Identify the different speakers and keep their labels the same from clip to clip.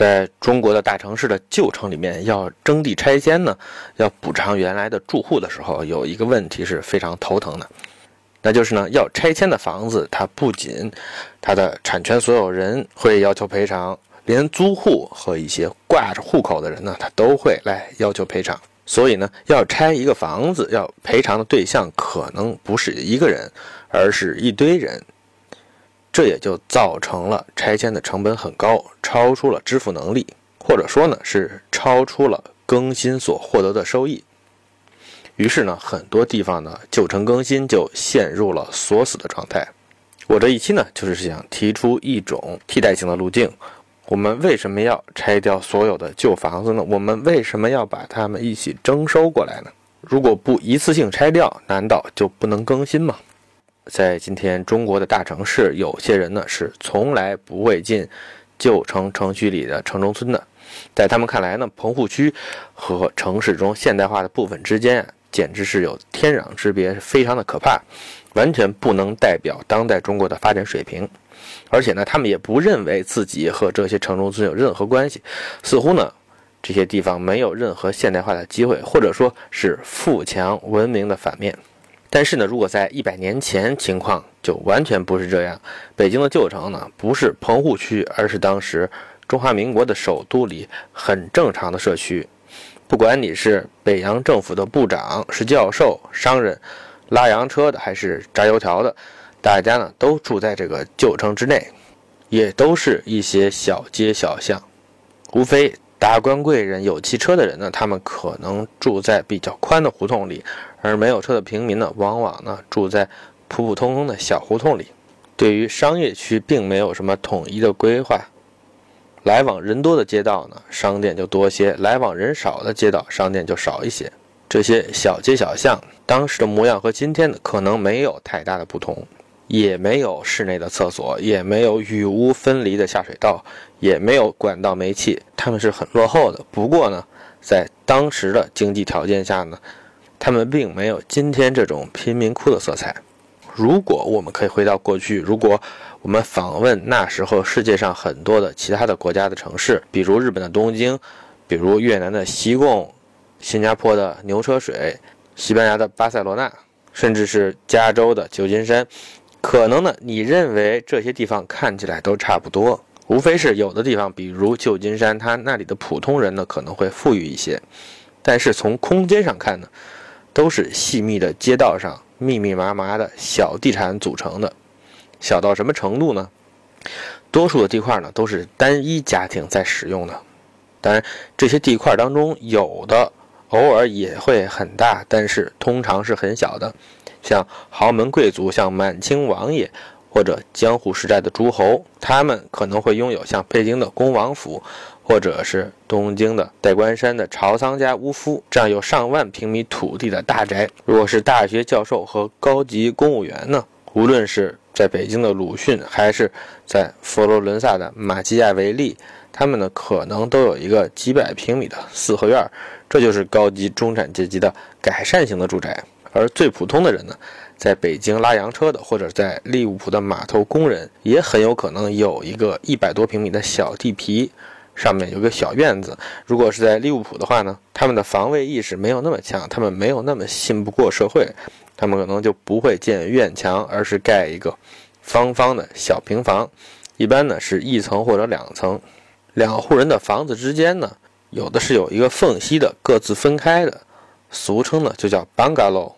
Speaker 1: 在中国的大城市的旧城里面，要征地拆迁呢，要补偿原来的住户的时候，有一个问题是非常头疼的，那就是呢，要拆迁的房子，它不仅它的产权所有人会要求赔偿，连租户和一些挂着户口的人呢，他都会来要求赔偿。所以呢，要拆一个房子，要赔偿的对象可能不是一个人，而是一堆人。这也就造成了拆迁的成本很高，超出了支付能力，或者说呢是超出了更新所获得的收益。于是呢，很多地方的旧城更新就陷入了锁死的状态。我这一期呢，就是想提出一种替代性的路径。我们为什么要拆掉所有的旧房子呢？我们为什么要把它们一起征收过来呢？如果不一次性拆掉，难道就不能更新吗？在今天中国的大城市，有些人呢是从来不会进旧城城区里的城中村的。在他们看来呢，棚户区和城市中现代化的部分之间啊，简直是有天壤之别，非常的可怕，完全不能代表当代中国的发展水平。而且呢，他们也不认为自己和这些城中村有任何关系，似乎呢，这些地方没有任何现代化的机会，或者说是富强文明的反面。但是呢，如果在一百年前，情况就完全不是这样。北京的旧城呢，不是棚户区，而是当时中华民国的首都里很正常的社区。不管你是北洋政府的部长、是教授、商人、拉洋车的，还是炸油条的，大家呢都住在这个旧城之内，也都是一些小街小巷，无非。达官贵人有汽车的人呢，他们可能住在比较宽的胡同里，而没有车的平民呢，往往呢住在普普通通的小胡同里。对于商业区，并没有什么统一的规划，来往人多的街道呢，商店就多些；来往人少的街道，商店就少一些。这些小街小巷，当时的模样和今天的可能没有太大的不同。也没有室内的厕所，也没有雨污分离的下水道，也没有管道煤气，他们是很落后的。不过呢，在当时的经济条件下呢，他们并没有今天这种贫民窟的色彩。如果我们可以回到过去，如果我们访问那时候世界上很多的其他的国家的城市，比如日本的东京，比如越南的西贡，新加坡的牛车水，西班牙的巴塞罗那，甚至是加州的旧金山。可能呢？你认为这些地方看起来都差不多，无非是有的地方，比如旧金山，它那里的普通人呢可能会富裕一些，但是从空间上看呢，都是细密的街道上密密麻麻的小地产组成的，小到什么程度呢？多数的地块呢都是单一家庭在使用的，当然这些地块当中有的偶尔也会很大，但是通常是很小的。像豪门贵族，像满清王爷，或者江湖时代的诸侯，他们可能会拥有像北京的恭王府，或者是东京的代官山的朝仓家屋夫这样有上万平米土地的大宅。如果是大学教授和高级公务员呢？无论是在北京的鲁迅，还是在佛罗伦萨的马基亚维利，他们呢可能都有一个几百平米的四合院，这就是高级中产阶级的改善型的住宅。而最普通的人呢，在北京拉洋车的，或者在利物浦的码头工人，也很有可能有一个一百多平米的小地皮，上面有个小院子。如果是在利物浦的话呢，他们的防卫意识没有那么强，他们没有那么信不过社会，他们可能就不会建院墙，而是盖一个方方的小平房，一般呢是一层或者两层。两户人的房子之间呢，有的是有一个缝隙的，各自分开的，俗称呢就叫 bungalow。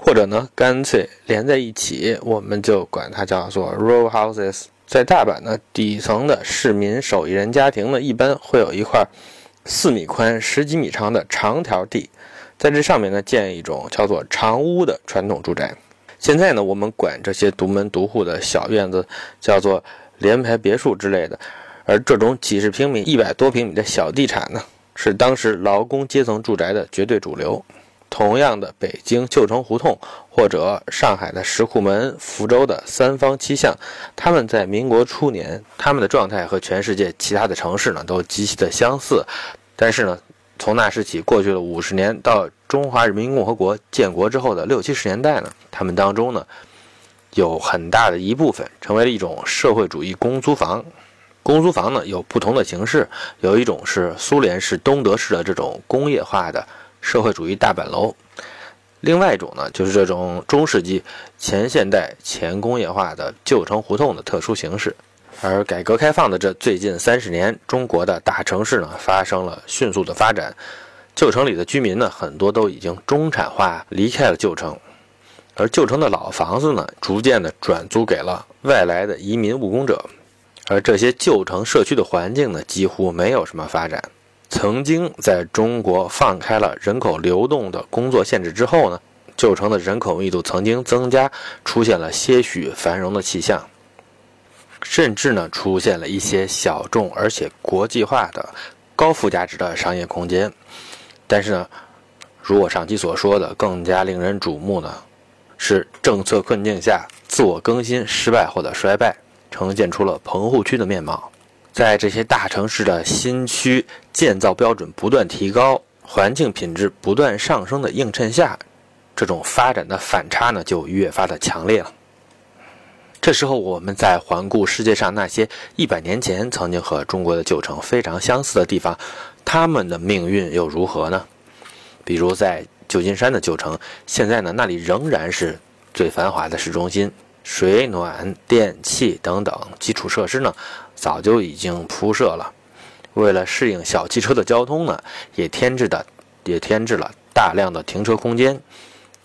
Speaker 1: 或者呢，干脆连在一起，我们就管它叫做 row houses。在大阪呢，底层的市民手艺人家庭呢，一般会有一块四米宽、十几米长的长条地，在这上面呢，建一种叫做长屋的传统住宅。现在呢，我们管这些独门独户的小院子叫做联排别墅之类的。而这种几十平米、一百多平米的小地产呢，是当时劳工阶层住宅的绝对主流。同样的，北京旧城胡同，或者上海的石库门、福州的三坊七巷，他们在民国初年，他们的状态和全世界其他的城市呢都极其的相似。但是呢，从那时起过去了五十年，到中华人民共和国建国之后的六七十年代呢，他们当中呢，有很大的一部分成为了一种社会主义公租房。公租房呢有不同的形式，有一种是苏联式、东德式的这种工业化的社会主义大板楼，另外一种呢就是这种中世纪前现代前工业化的旧城胡同的特殊形式。而改革开放的这最近三十年，中国的大城市呢发生了迅速的发展，旧城里的居民呢很多都已经中产化离开了旧城，而旧城的老房子呢逐渐的转租给了外来的移民务工者，而这些旧城社区的环境呢几乎没有什么发展。曾经在中国放开了人口流动的工作限制之后呢，旧城的人口密度曾经增加，出现了些许繁荣的气象。甚至呢，出现了一些小众而且国际化的高附加值的商业空间。但是呢，如我上期所说的，更加令人瞩目的是政策困境下自我更新失败后的衰败，呈现出了棚户区的面貌。在这些大城市的新区建造标准不断提高、环境品质不断上升的映衬下，这种发展的反差呢，就越发的强烈了。这时候，我们再环顾世界上那些一百年前曾经和中国的旧城非常相似的地方，他们的命运又如何呢？比如在旧金山的旧城，现在呢，那里仍然是最繁华的市中心，水暖、电气等等基础设施呢，早就已经铺设了。为了适应小汽车的交通呢，也添置的也添置了大量的停车空间。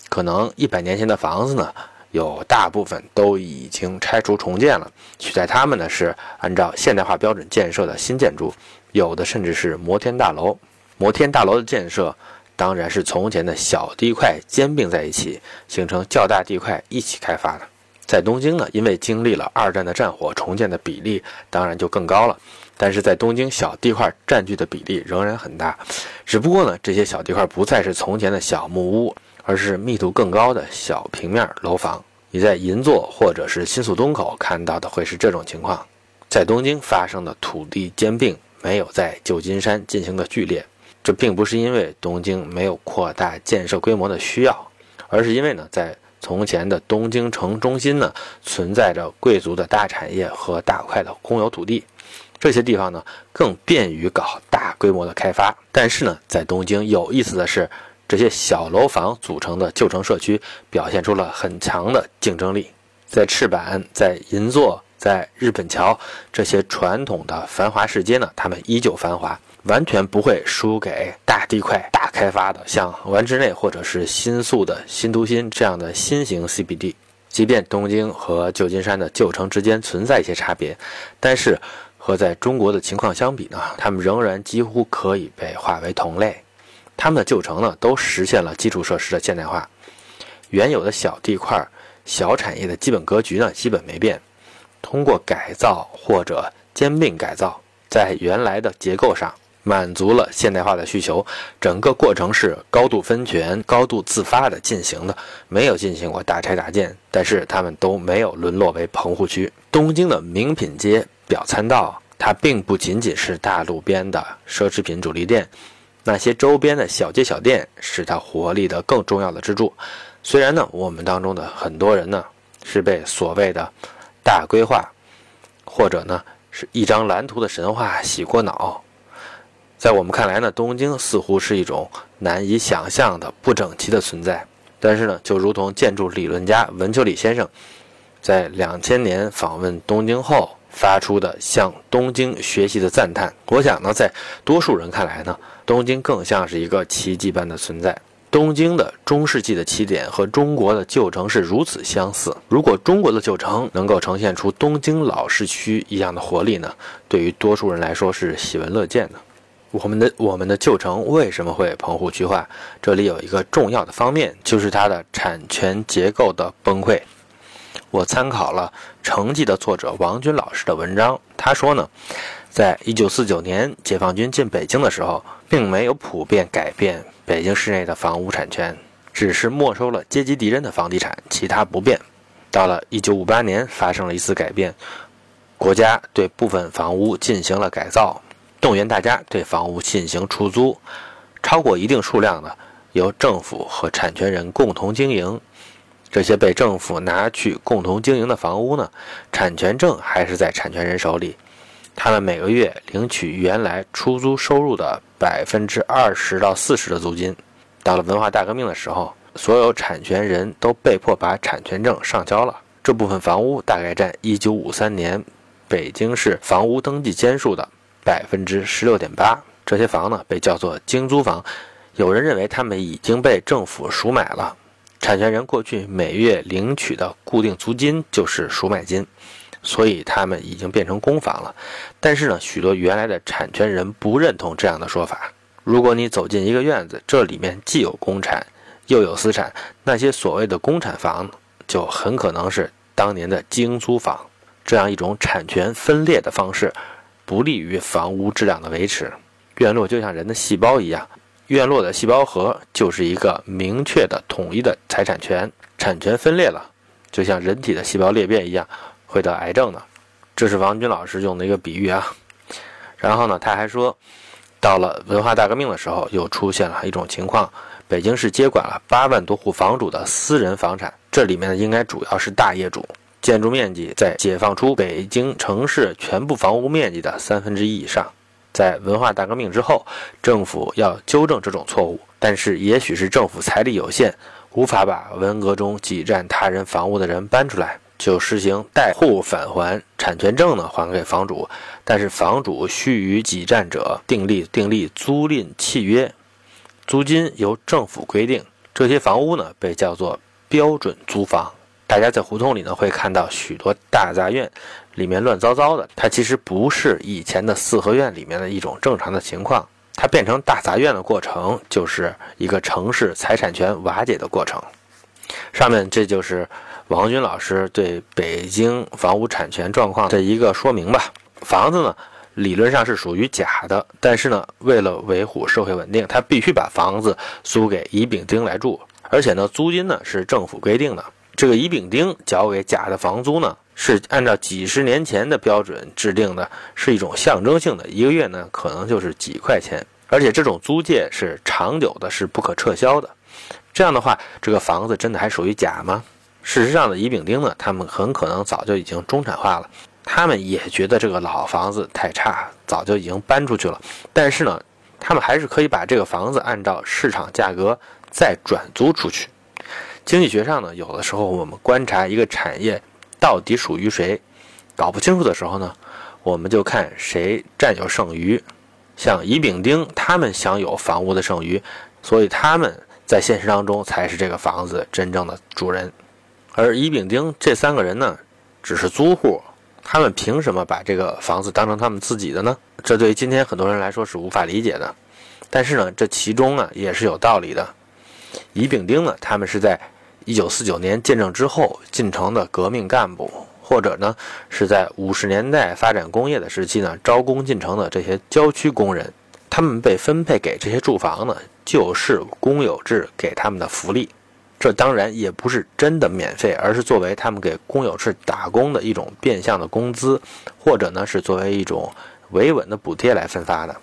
Speaker 1: 可能一百年前的房子呢？有大部分都已经拆除重建了，取代它们呢是按照现代化标准建设的新建筑，有的甚至是摩天大楼。摩天大楼的建设当然是从前的小地块兼并在一起，形成较大地块一起开发的。在东京呢，因为经历了二战的战火，重建的比例当然就更高了。但是在东京，小地块占据的比例仍然很大，只不过呢，这些小地块不再是从前的小木屋。而是密度更高的小平面楼房。你在银座或者是新宿东口看到的会是这种情况。在东京发生的土地兼并没有在旧金山进行的剧烈，这并不是因为东京没有扩大建设规模的需要，而是因为呢，在从前的东京城中心呢，存在着贵族的大产业和大块的公有土地，这些地方呢更便于搞大规模的开发。但是呢，在东京有意思的是。这些小楼房组成的旧城社区表现出了很强的竞争力，在赤坂、在银座、在日本桥这些传统的繁华市街呢，他们依旧繁华，完全不会输给大地块、大开发的像丸之内或者是新宿的新都心这样的新型 CBD。即便东京和旧金山的旧城之间存在一些差别，但是和在中国的情况相比呢，他们仍然几乎可以被划为同类。他们的旧城呢，都实现了基础设施的现代化，原有的小地块、小产业的基本格局呢，基本没变。通过改造或者兼并改造，在原来的结构上满足了现代化的需求。整个过程是高度分权、高度自发的进行的，没有进行过大拆大建。但是他们都没有沦落为棚户区。东京的名品街表参道，它并不仅仅是大路边的奢侈品主力店。那些周边的小街小店是它活力的更重要的支柱。虽然呢，我们当中的很多人呢是被所谓的大规划，或者呢是一张蓝图的神话洗过脑。在我们看来呢，东京似乎是一种难以想象的不整齐的存在。但是呢，就如同建筑理论家文丘里先生在两千年访问东京后发出的向东京学习的赞叹，我想呢，在多数人看来呢。东京更像是一个奇迹般的存在。东京的中世纪的起点和中国的旧城是如此相似。如果中国的旧城能够呈现出东京老市区一样的活力呢？对于多数人来说是喜闻乐见的。我们的我们的旧城为什么会棚户区化？这里有一个重要的方面，就是它的产权结构的崩溃。我参考了《城记》的作者王军老师的文章，他说呢。在一九四九年解放军进北京的时候，并没有普遍改变北京市内的房屋产权，只是没收了阶级敌人的房地产，其他不变。到了一九五八年，发生了一次改变，国家对部分房屋进行了改造，动员大家对房屋进行出租，超过一定数量的由政府和产权人共同经营。这些被政府拿去共同经营的房屋呢，产权证还是在产权人手里。他们每个月领取原来出租收入的百分之二十到四十的租金。到了文化大革命的时候，所有产权人都被迫把产权证上交了。这部分房屋大概占1953年北京市房屋登记间数的百分之十六点八。这些房呢被叫做精租房。有人认为他们已经被政府赎买了。产权人过去每月领取的固定租金就是赎买金，所以他们已经变成公房了。但是呢，许多原来的产权人不认同这样的说法。如果你走进一个院子，这里面既有公产又有私产，那些所谓的公产房就很可能是当年的精租房。这样一种产权分裂的方式，不利于房屋质量的维持。院落就像人的细胞一样，院落的细胞核就是一个明确的统一的财产权。产权分裂了，就像人体的细胞裂变一样，会得癌症的。这是王军老师用的一个比喻啊。然后呢，他还说。到了文化大革命的时候，又出现了一种情况：北京市接管了八万多户房主的私人房产，这里面呢应该主要是大业主，建筑面积在解放出北京城市全部房屋面积的三分之一以上。在文化大革命之后，政府要纠正这种错误，但是也许是政府财力有限，无法把文革中挤占他人房屋的人搬出来。就实行代户返还产权证呢，还给房主，但是房主需与挤占者订立订立租赁契约，租金由政府规定。这些房屋呢，被叫做标准租房。大家在胡同里呢，会看到许多大杂院，里面乱糟糟的。它其实不是以前的四合院里面的一种正常的情况，它变成大杂院的过程，就是一个城市财产权瓦解的过程。上面这就是。王军老师对北京房屋产权状况的一个说明吧。房子呢，理论上是属于甲的，但是呢，为了维护社会稳定，他必须把房子租给乙、丙、丁来住，而且呢，租金呢是政府规定的。这个乙、丙、丁交给甲的房租呢，是按照几十年前的标准制定的，是一种象征性的，一个月呢可能就是几块钱，而且这种租借是长久的，是不可撤销的。这样的话，这个房子真的还属于甲吗？事实上的乙丙丁呢，他们很可能早就已经中产化了，他们也觉得这个老房子太差，早就已经搬出去了。但是呢，他们还是可以把这个房子按照市场价格再转租出去。经济学上呢，有的时候我们观察一个产业到底属于谁，搞不清楚的时候呢，我们就看谁占有剩余。像乙丙丁，他们享有房屋的剩余，所以他们在现实当中才是这个房子真正的主人。而乙、丙、丁这三个人呢，只是租户，他们凭什么把这个房子当成他们自己的呢？这对于今天很多人来说是无法理解的。但是呢，这其中呢也是有道理的。乙、丙、丁呢，他们是在一九四九年建政之后进城的革命干部，或者呢是在五十年代发展工业的时期呢招工进城的这些郊区工人，他们被分配给这些住房呢，就是公有制给他们的福利。这当然也不是真的免费，而是作为他们给公有制打工的一种变相的工资，或者呢是作为一种维稳的补贴来分发的。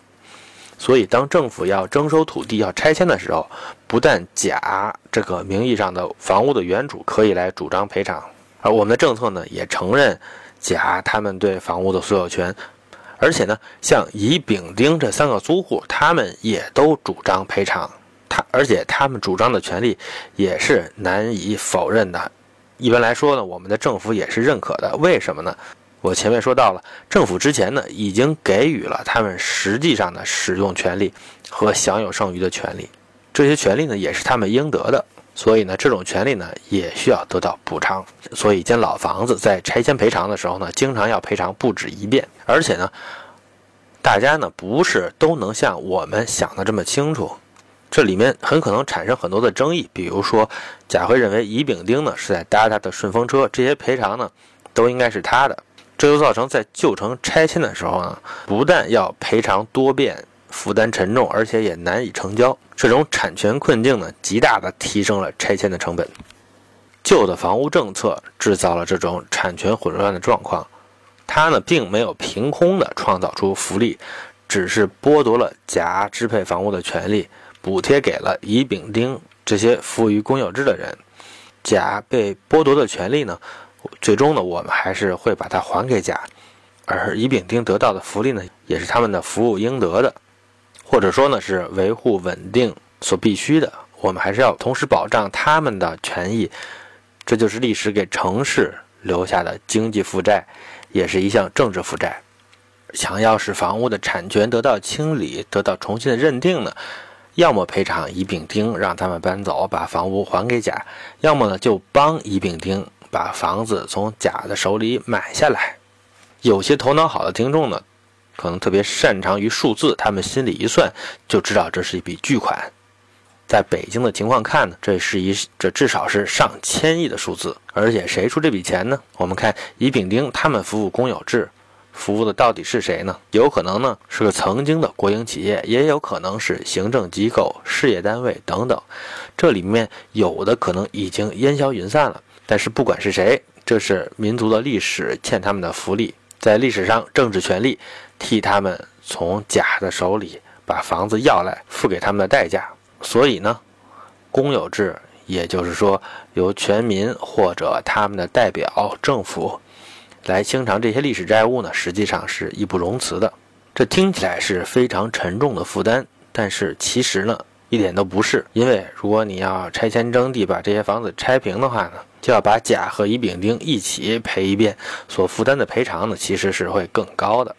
Speaker 1: 所以，当政府要征收土地、要拆迁的时候，不但甲这个名义上的房屋的原主可以来主张赔偿，而我们的政策呢也承认甲他们对房屋的所有权，而且呢，像乙、丙、丁这三个租户，他们也都主张赔偿。他而且他们主张的权利也是难以否认的。一般来说呢，我们的政府也是认可的。为什么呢？我前面说到了，政府之前呢已经给予了他们实际上的使用权利和享有剩余的权利，这些权利呢也是他们应得的。所以呢，这种权利呢也需要得到补偿。所以，一间老房子在拆迁赔偿的时候呢，经常要赔偿不止一遍。而且呢，大家呢不是都能像我们想的这么清楚。这里面很可能产生很多的争议，比如说，贾辉认为乙丙丁呢是在搭他的顺风车，这些赔偿呢都应该是他的，这就造成在旧城拆迁的时候呢，不但要赔偿多变、负担沉重，而且也难以成交。这种产权困境呢，极大的提升了拆迁的成本。旧的房屋政策制造了这种产权混乱的状况，它呢并没有凭空的创造出福利，只是剥夺了甲支配房屋的权利。补贴给了乙、丙、丁这些服务于公有制的人，甲被剥夺的权利呢，最终呢，我们还是会把它还给甲，而乙丙丁得到的福利呢，也是他们的服务应得的，或者说呢是维护稳定所必须的。我们还是要同时保障他们的权益，这就是历史给城市留下的经济负债，也是一项政治负债。想要使房屋的产权得到清理、得到重新的认定呢，要么赔偿乙丙丁，让他们搬走，把房屋还给甲；要么呢就帮乙丙丁把房子从甲的手里买下来。有些头脑好的听众呢，可能特别擅长于数字，他们心里一算就知道这是一笔巨款。在北京的情况看呢，这是一这至少是上千亿的数字，而且谁出这笔钱呢？我们看乙丙丁他们服务公有制，服务的到底是谁呢？有可能呢是个曾经的国营企业，也有可能是行政机构、事业单位等等。这里面有的可能已经烟消云散了，但是不管是谁，这是民族的历史欠他们的福利，在历史上政治权力替他们从甲的手里把房子要来，付给他们的代价。所以呢，公有制，也就是说由全民或者他们的代表政府来清偿这些历史债务呢，实际上是义不容辞的。这听起来是非常沉重的负担，但是其实呢，一点都不是。因为如果你要拆迁征地，把这些房子拆平的话呢，就要把甲和乙丙丁一起赔一遍，所负担的赔偿呢，其实是会更高的。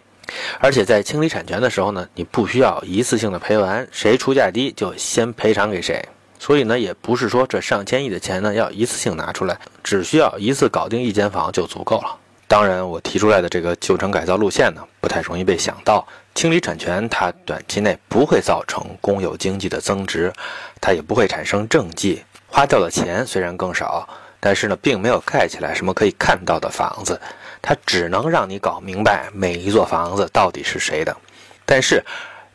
Speaker 1: 而且在清理产权的时候呢，你不需要一次性的赔完，谁出价低就先赔偿给谁。所以呢，也不是说这上千亿的钱呢要一次性拿出来，只需要一次搞定一间房就足够了。当然，我提出来的这个旧城改造路线呢，不太容易被想到。清理产权，它短期内不会造成公有经济的增值，它也不会产生政绩，花掉的钱虽然更少，但是呢，并没有盖起来什么可以看到的房子。它只能让你搞明白每一座房子到底是谁的，但是，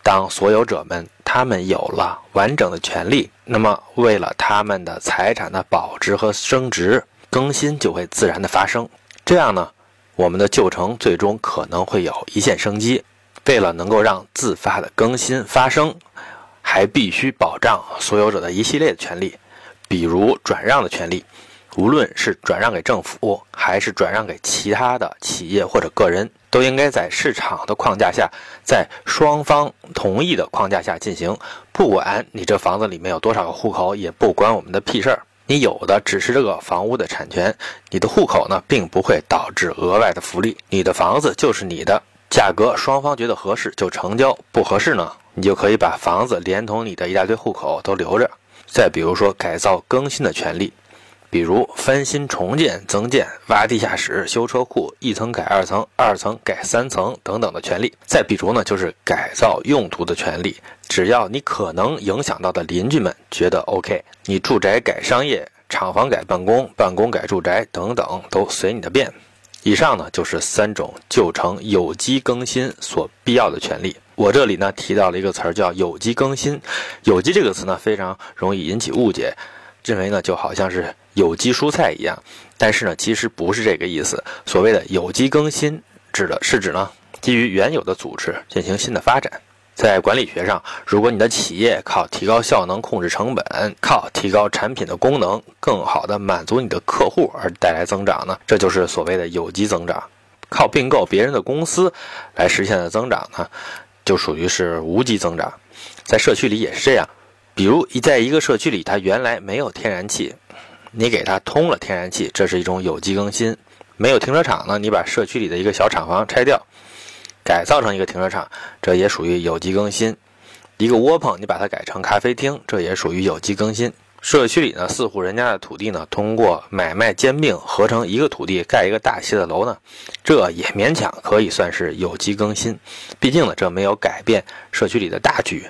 Speaker 1: 当所有者们他们有了完整的权利，那么为了他们的财产的保值和升值，更新就会自然的发生。这样呢，我们的旧城最终可能会有一线生机。为了能够让自发的更新发生，还必须保障所有者的一系列的权利，比如转让的权利。无论是转让给政府，还是转让给其他的企业或者个人，都应该在市场的框架下，在双方同意的框架下进行。不管你这房子里面有多少个户口，也不关我们的屁事儿。你有的只是这个房屋的产权，你的户口呢，并不会导致额外的福利。你的房子就是你的，价格双方觉得合适就成交，不合适呢，你就可以把房子连同你的一大堆户口都留着。再比如说改造更新的权利。比如翻新、重建、增建、挖地下室、修车库，一层改二层，二层改三层等等的权利。再比如呢，就是改造用途的权利。只要你可能影响到的邻居们觉得 OK，你住宅改商业，厂房改办公，办公改住宅等等，都随你的便。以上呢，就是三种旧城有机更新所必要的权利。我这里呢提到了一个词儿叫有机更新，有机这个词呢非常容易引起误解。认为呢，就好像是有机蔬菜一样，但是呢，其实不是这个意思。所谓的有机更新，指的是指呢，基于原有的组织进行新的发展。在管理学上，如果你的企业靠提高效能、控制成本，靠提高产品的功能，更好的满足你的客户而带来增长呢，这就是所谓的有机增长。靠并购别人的公司来实现的增长呢，就属于是无机增长。在社区里也是这样。比如，一在一个社区里，它原来没有天然气，你给它通了天然气，这是一种有机更新。没有停车场呢，你把社区里的一个小厂房拆掉，改造成一个停车场，这也属于有机更新。一个窝棚，你把它改成咖啡厅，这也属于有机更新。社区里呢，四户人家的土地呢，通过买卖兼并合成一个土地，盖一个大些的楼呢，这也勉强可以算是有机更新。毕竟呢，这没有改变社区里的大局。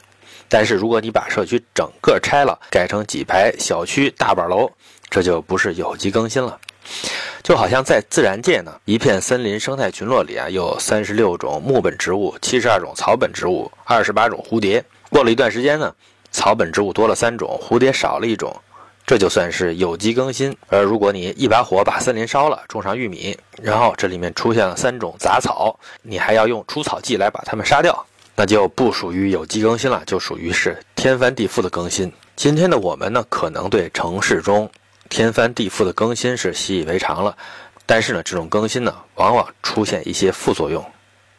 Speaker 1: 但是，如果你把社区整个拆了，改成几排小区大板楼，这就不是有机更新了。就好像在自然界呢，一片森林生态群落里啊，有三十六种木本植物，七十二种草本植物，二十八种蝴蝶。过了一段时间呢，草本植物多了三种，蝴蝶少了一种，这就算是有机更新。而如果你一把火把森林烧了，种上玉米，然后这里面出现了三种杂草，你还要用除草剂来把它们杀掉。那就不属于有机更新了，就属于是天翻地覆的更新。今天的我们呢，可能对城市中天翻地覆的更新是习以为常了，但是呢，这种更新呢，往往出现一些副作用。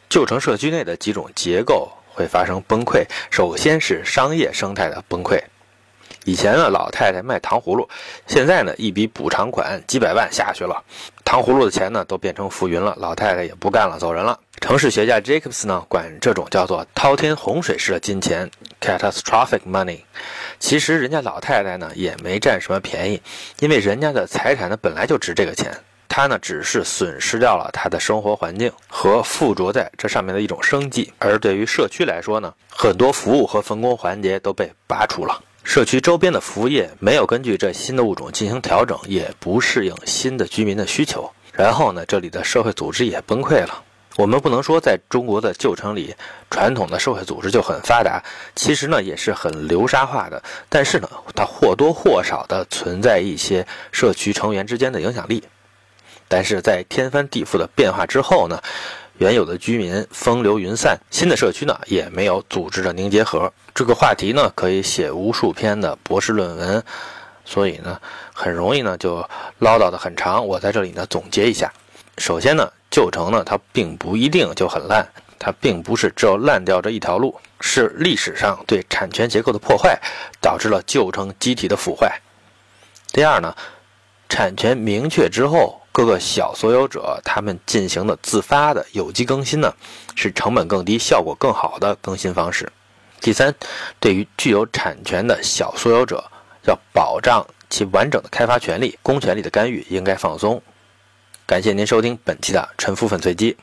Speaker 1: 旧城社区内的几种结构会发生崩溃。首先是商业生态的崩溃。以前呢，老太太卖糖葫芦，现在呢，一笔补偿款几百万下去了，糖葫芦的钱呢都变成浮云了，老太太也不干了，走人了。城市学家 Jacobs 呢，管这种叫做滔天洪水式的金钱 （catastrophic money）。其实人家老太太呢也没占什么便宜，因为人家的财产呢本来就值这个钱，她呢只是损失掉了她的生活环境和附着在这上面的一种生计。而对于社区来说呢，很多服务和分工环节都被拔除了。社区周边的服务业没有根据这新的物种进行调整，也不适应新的居民的需求。然后呢，这里的社会组织也崩溃了。我们不能说在中国的旧城里，传统的社会组织就很发达，其实呢也是很流沙化的。但是呢，它或多或少的存在一些社区成员之间的影响力。但是在天翻地覆的变化之后呢？原有的居民风流云散，新的社区呢也没有组织的凝结核。这个话题呢可以写无数篇的博士论文，所以呢很容易呢就唠叨的很长。我在这里呢总结一下：首先呢，旧城呢它并不一定就很烂，它并不是只有烂掉这一条路，是历史上对产权结构的破坏导致了旧城机体的腐坏。第二呢，产权明确之后。各个小所有者他们进行的自发的有机更新呢，是成本更低、效果更好的更新方式。第三，对于具有产权的小所有者，要保障其完整的开发权利，公权力的干预应该放松。感谢您收听本期的陈腐粉碎机。